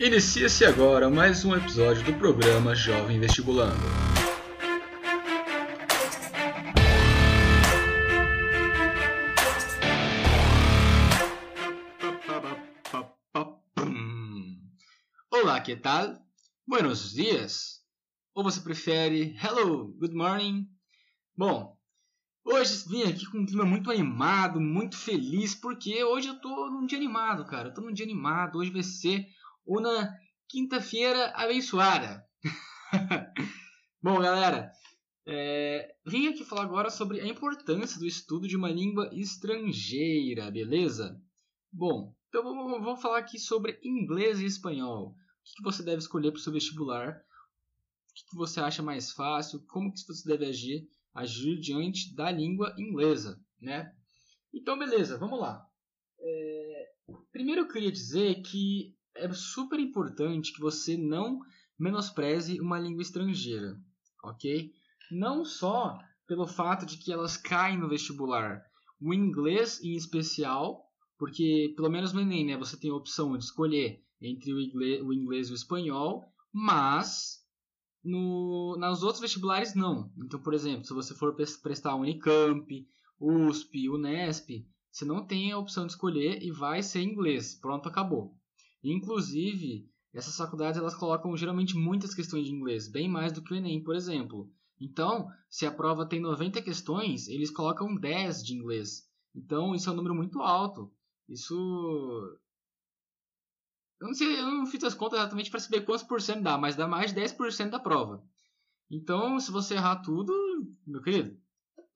Inicia-se agora mais um episódio do programa Jovem Vestibulando. Olá, que tal? Buenos dias. Ou você prefere hello, good morning? Bom, hoje vim aqui com um clima muito animado, muito feliz, porque hoje eu tô num dia animado, cara. Eu tô num dia animado. Hoje vai ser uma quinta-feira abençoada. Bom, galera, é, vim aqui falar agora sobre a importância do estudo de uma língua estrangeira, beleza? Bom, então vamos, vamos falar aqui sobre inglês e espanhol. O que, você deve escolher para o seu vestibular? O que, que você acha mais fácil? Como que você deve agir, agir diante da língua inglesa, né? Então, beleza, vamos lá. É, primeiro eu queria dizer que é super importante que você não menospreze uma língua estrangeira, ok? Não só pelo fato de que elas caem no vestibular, o inglês em especial, porque pelo menos no Enem, né, você tem a opção de escolher entre o inglês, o inglês e o espanhol, mas no, nos outros vestibulares não. Então, por exemplo, se você for prestar Unicamp, USP, Unesp, você não tem a opção de escolher e vai ser inglês. Pronto, acabou. Inclusive, essas faculdades elas colocam geralmente muitas questões de inglês, bem mais do que o Enem, por exemplo. Então, se a prova tem 90 questões, eles colocam 10 de inglês. Então, isso é um número muito alto. Isso. Eu não sei, eu não fiz as contas exatamente para saber quantos por cento dá, mas dá mais de 10% da prova. Então, se você errar tudo, meu querido,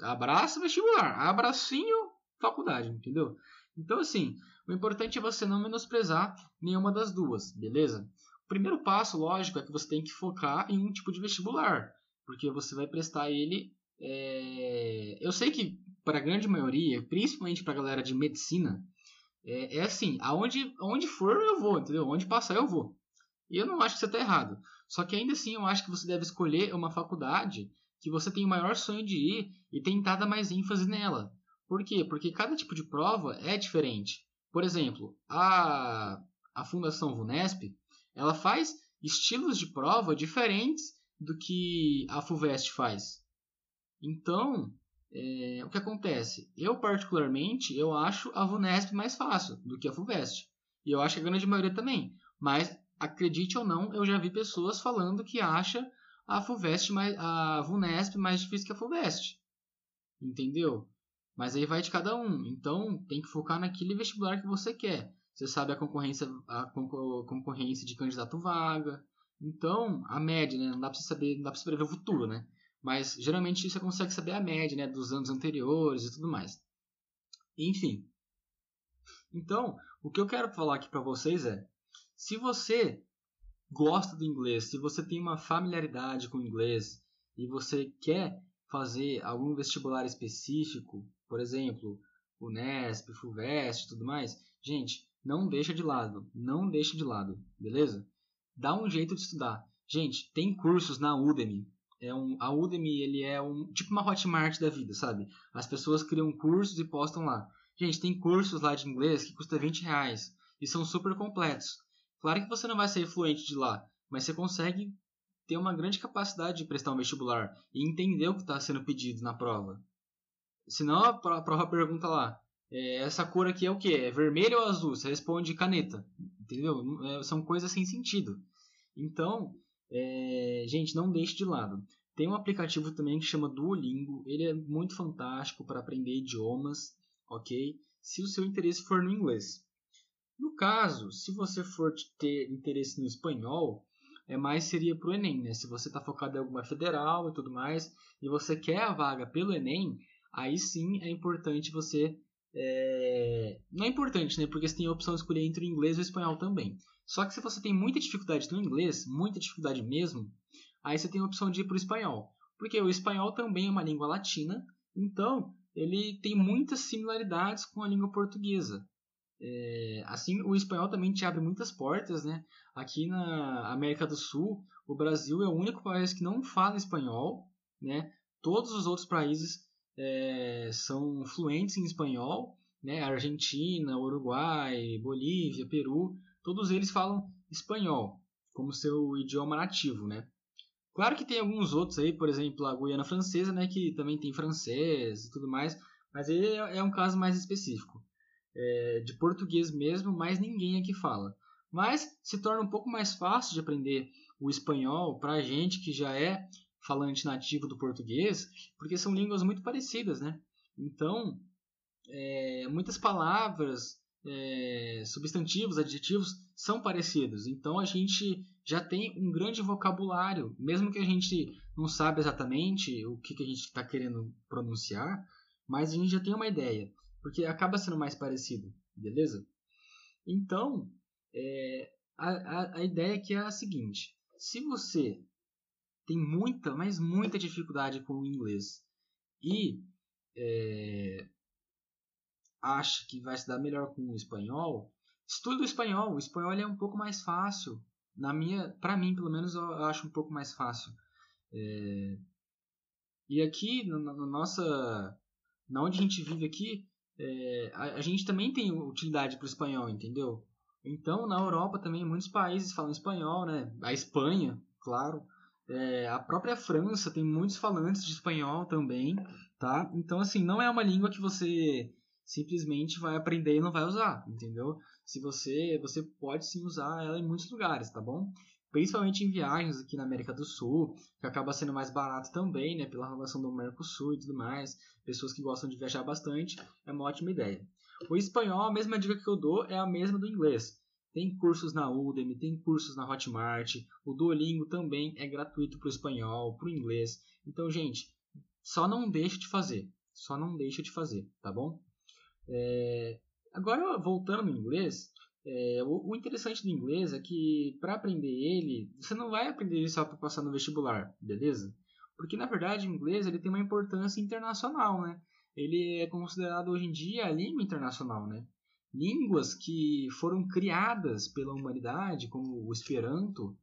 abraça vestibular, abracinho faculdade, entendeu? Então, assim, o importante é você não menosprezar nenhuma das duas, beleza? O primeiro passo, lógico, é que você tem que focar em um tipo de vestibular, porque você vai prestar ele. É... Eu sei que para a grande maioria, principalmente para a galera de medicina, é, é, assim: aonde, aonde for eu vou, entendeu? Onde passar eu vou. E eu não acho que você está errado. Só que ainda assim eu acho que você deve escolher uma faculdade que você tem o maior sonho de ir e tentar dar mais ênfase nela. Por quê? Porque cada tipo de prova é diferente. Por exemplo, a, a Fundação VUNESP ela faz estilos de prova diferentes do que a FUVEST faz. Então, é, o que acontece? Eu, particularmente, eu acho a VUNESP mais fácil do que a FUVEST. E eu acho que a grande maioria também. Mas, acredite ou não, eu já vi pessoas falando que acha a FUVEST mais, a VUNESP mais difícil que a FUVEST. Entendeu? Mas aí vai de cada um. Então tem que focar naquele vestibular que você quer. Você sabe a concorrência, a concorrência de candidato vaga. Então, a média, né? Não dá para saber, não dá para prever o futuro, né? Mas geralmente você consegue saber a média, né, dos anos anteriores e tudo mais. Enfim. Então, o que eu quero falar aqui para vocês é: se você gosta do inglês, se você tem uma familiaridade com o inglês e você quer fazer algum vestibular específico, por exemplo, o Nesp, Fulvestre e tudo mais, gente, não deixa de lado, não deixa de lado, beleza? Dá um jeito de estudar. Gente, tem cursos na Udemy. É um, a Udemy ele é um tipo uma Hotmart da vida, sabe? As pessoas criam cursos e postam lá. Gente, tem cursos lá de inglês que custa 20 reais e são super completos. Claro que você não vai ser fluente de lá, mas você consegue ter uma grande capacidade de prestar um vestibular e entender o que está sendo pedido na prova. Senão a prova pergunta lá, é, essa cor aqui é o que? É vermelho ou azul? Você responde caneta, entendeu? É, são coisas sem sentido. Então, é, gente, não deixe de lado. Tem um aplicativo também que chama Duolingo. Ele é muito fantástico para aprender idiomas, ok? Se o seu interesse for no inglês. No caso, se você for ter interesse no espanhol, é mais seria para o Enem, né? Se você está focado em alguma federal e tudo mais, e você quer a vaga pelo Enem, aí sim é importante você. É... Não é importante, né? Porque você tem a opção de escolher entre o inglês e o espanhol também. Só que se você tem muita dificuldade no inglês, muita dificuldade mesmo, aí você tem a opção de ir para o espanhol. Porque o espanhol também é uma língua latina, então ele tem muitas similaridades com a língua portuguesa. É, assim, o espanhol também te abre muitas portas, né? Aqui na América do Sul, o Brasil é o único país que não fala espanhol, né? Todos os outros países é, são fluentes em espanhol, né? Argentina, Uruguai, Bolívia, Peru, todos eles falam espanhol como seu idioma nativo, né? Claro que tem alguns outros aí, por exemplo, a Guiana Francesa, né, que também tem francês e tudo mais, mas ele é, é um caso mais específico. É, de português mesmo, mais ninguém aqui fala. Mas se torna um pouco mais fácil de aprender o espanhol para a gente que já é falante nativo do português, porque são línguas muito parecidas, né? Então, é, muitas palavras, é, substantivos, adjetivos são parecidos. Então a gente já tem um grande vocabulário, mesmo que a gente não sabe exatamente o que, que a gente está querendo pronunciar, mas a gente já tem uma ideia, porque acaba sendo mais parecido, beleza? Então, é, a, a, a ideia aqui é a seguinte: se você tem muita, mas muita dificuldade com o inglês e é, acha que vai se dar melhor com o espanhol, estude o espanhol. O espanhol é um pouco mais fácil. Na minha, para mim, pelo menos, eu acho um pouco mais fácil. É, e aqui, na, na, nossa, na onde a gente vive aqui, é, a, a, gente também tem utilidade para o espanhol, entendeu? Então, na Europa também, muitos países falam espanhol, né? A Espanha, claro. É, a própria França tem muitos falantes de espanhol também, tá? Então, assim, não é uma língua que você simplesmente vai aprender e não vai usar, entendeu? Se você, você pode sim usar ela em muitos lugares, tá bom? Principalmente em viagens aqui na América do Sul, que acaba sendo mais barato também, né? Pela relação do Mercosul e tudo mais. Pessoas que gostam de viajar bastante, é uma ótima ideia. O espanhol, a mesma dica que eu dou é a mesma do inglês. Tem cursos na Udemy, tem cursos na Hotmart. O Duolingo também é gratuito para o espanhol, para o inglês. Então, gente, só não deixe de fazer. Só não deixe de fazer, tá bom? É... Agora, voltando no inglês, é... o, interessante do inglês é que para aprender ele, você não vai aprender ele só para passar no vestibular, beleza? Porque na verdade o inglês ele tem uma importância internacional, né? Ele é considerado hoje em dia a língua internacional, né? Línguas que foram criadas pela humanidade, como o Esperanto,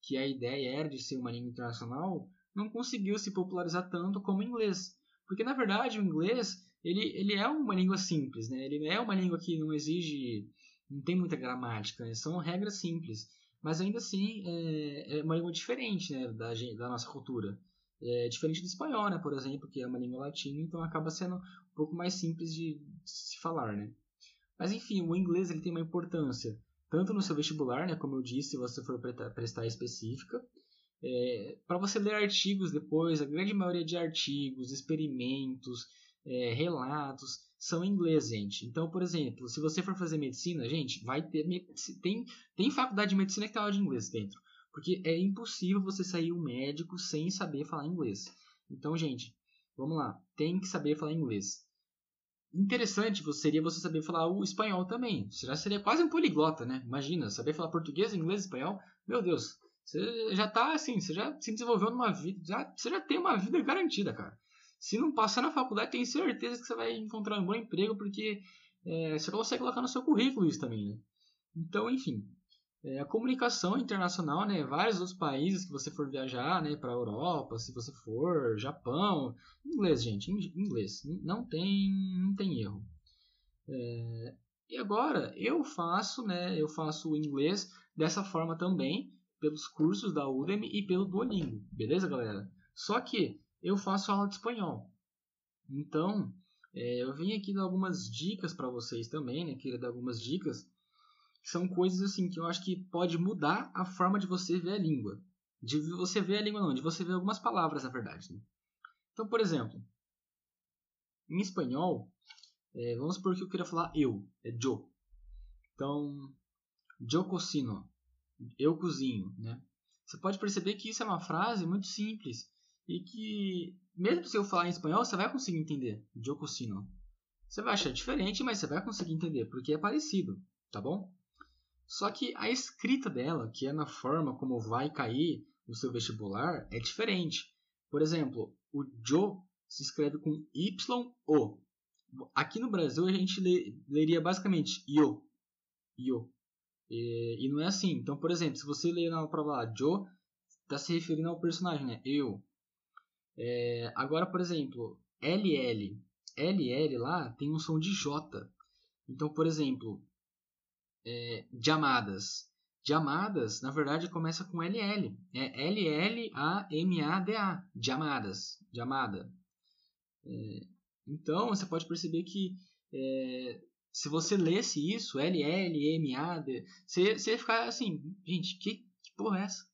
que a ideia era de ser uma língua internacional, não conseguiu se popularizar tanto como o inglês. Porque, na verdade, o inglês ele, ele é uma língua simples, né? ele é uma língua que não exige, não tem muita gramática, né? são regras simples. Mas ainda assim é, é uma língua diferente né? da, da nossa cultura. É diferente do espanhol, né? por exemplo, que é uma língua latina, então acaba sendo um pouco mais simples de, se falar. Né? Mas enfim, o inglês ele tem uma importância tanto no seu vestibular, né, como eu disse, se você for prestar específica, é, para você ler artigos depois, a grande maioria de artigos, experimentos, é, relatos são em inglês, gente. Então, por exemplo, se você for fazer medicina, gente, vai ter tem tem faculdade de medicina que tem aula de inglês dentro, porque é impossível você sair um médico sem saber falar inglês. Então, gente, vamos lá, tem que saber falar inglês interessante seria você saber falar o espanhol também. Você já seria quase um poliglota, né? Imagina, saber falar português, inglês, espanhol. Meu Deus, você já tá assim, você já se desenvolveu numa vida, já, você já tem uma vida garantida, cara. Se não passar na faculdade, tenho certeza que você vai encontrar um bom emprego, porque é, você consegue colocar no seu currículo isso também, né? Então, enfim, é, a comunicação internacional, né, vários outros países que você for viajar, né, para Europa, se você for, Japão, inglês, gente, inglês, não tem, não tem erro. É, e agora eu faço, né, eu faço o inglês dessa forma também pelos cursos da Udemy e pelo Duolingo, beleza, galera? Só que eu faço aula de espanhol, então é, eu vim aqui dar algumas dicas para vocês também, né, queria dar algumas dicas são coisas assim que eu acho que pode mudar a forma de você ver a língua. De você ver a língua não, de você ver algumas palavras, na verdade. Né? Então, por exemplo, em espanhol, é, vamos supor que eu queira falar eu, é yo. Então, yo cocino, eu cozinho, né? Você pode perceber que isso é uma frase muito simples e que, mesmo se eu falar em espanhol, você vai conseguir entender. Yo cocino. Você vai achar diferente, mas você vai conseguir entender, porque é parecido, tá bom? Só que a escrita dela, que é na forma como vai cair no seu vestibular, é diferente. Por exemplo, o Joe se escreve com Y-O. Aqui no Brasil a gente lê, leria basicamente Yo. Yo. E, e, não é assim. Então, por exemplo, se você ler na prova lá, Joe, está se referindo ao personagem, né? Eu. É, agora, por exemplo, LL. LL lá tem um som de J. Então, por exemplo, é, de amadas. Diamadas, na verdade, começa com LL. É L-L-A-M-A-D-A. Diamadas. Diamada. É, então, você pode perceber que é, se você lesse isso, L-L-M-A-D, você, você ia ficar assim, gente, que, que porra é essa?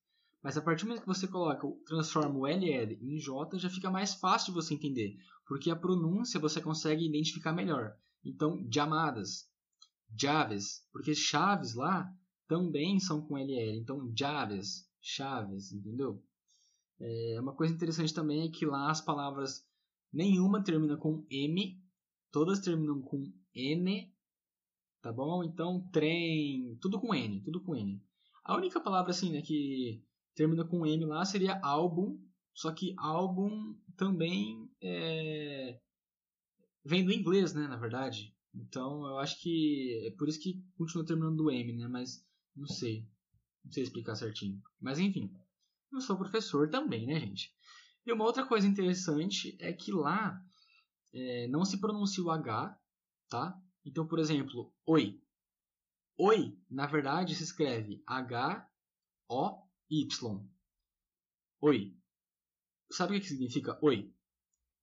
Mas a partir do momento que você coloca, transforma o LL em J, já fica mais fácil de você entender, porque a pronúncia você consegue identificar melhor. Então, chamadas, Javes, porque chaves lá também são com LL. Então, Javes, chaves, entendeu? É, uma coisa interessante também é que lá as palavras nenhuma termina com M, todas terminam com N, tá bom? Então, trem, tudo com N, tudo com N. A única palavra assim, né, que termina com M lá seria álbum, só que álbum também é... vem do inglês, né, na verdade. Então, eu acho que é por isso que continua terminando do M, né, mas não sei. Não sei explicar certinho. Mas enfim, eu sou professor também, né, gente? E uma outra coisa interessante é que lá é, não se pronuncia o H, tá? Então, por exemplo, oi. Oi, na verdade, se escreve H-O-Y. Oi. Sabe o que significa oi?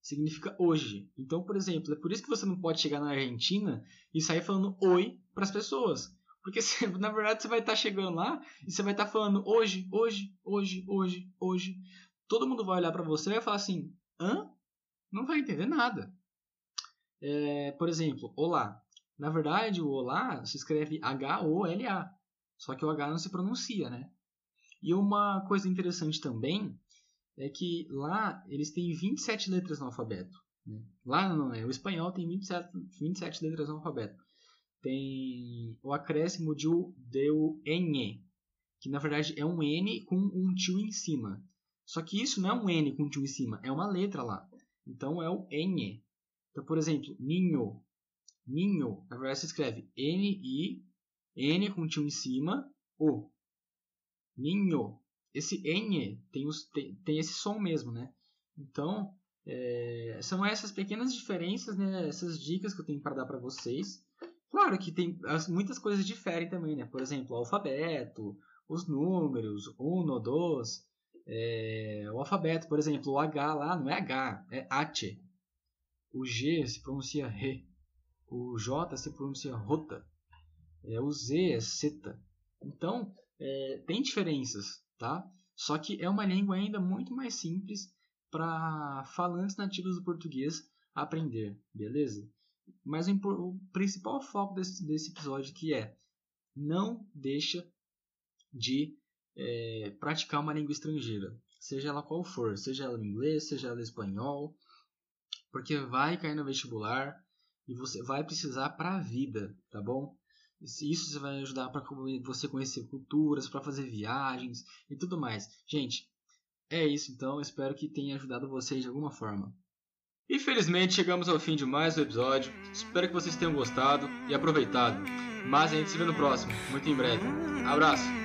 Significa hoje. Então, por exemplo, é por isso que você não pode chegar na Argentina e sair falando oi para as pessoas. Porque você, na verdade você vai estar tá chegando lá e você vai estar tá falando hoje, hoje, hoje, hoje, hoje. Todo mundo vai olhar para você e vai falar assim: hã? Não vai entender nada. É, por exemplo, olá. Na verdade, o olá se escreve H-O-L-A. Só que o H não se pronuncia, né? E uma coisa interessante também é que lá eles têm 27 letras no alfabeto. Né? Lá não, é. O espanhol tem 27, 27 letras no alfabeto. Tem o acréscimo de o, de o N, que na verdade é um N com um tio em cima. Só que isso não é um N com um tio em cima, é uma letra lá. Então é o N. Então, por exemplo, ninho. Ninho, na verdade se escreve N-I, N com tio em cima, O. Ninho. Esse N tem, os, tem, tem esse som mesmo, né? Então, é, são essas pequenas diferenças, né? Essas dicas que eu tenho para dar para vocês. Claro que tem muitas coisas diferem também, né? Por exemplo, o alfabeto, os números, uno, dos, é, o alfabeto, por exemplo, o H lá não é H, é H. O G se pronuncia Re. O J se pronuncia Rota. É, o Z é Seta. Então, é, tem diferenças, tá? Só que é uma língua ainda muito mais simples para falantes nativos do português aprender, beleza? Mas o, principal foco desse, desse episódio que é não deixa de é, praticar uma língua estrangeira, seja ela qual for, seja ela inglês, seja ela espanhol, porque vai cair no vestibular e você vai precisar para a vida, tá bom? Isso vai ajudar para você conhecer culturas, para fazer viagens e tudo mais. Gente, é isso então. Espero que tenha ajudado vocês de alguma forma. Infelizmente chegamos ao fim de mais um episódio. Espero que vocês tenham gostado e aproveitado. Mas a gente se vê no próximo, muito em breve. Abraço!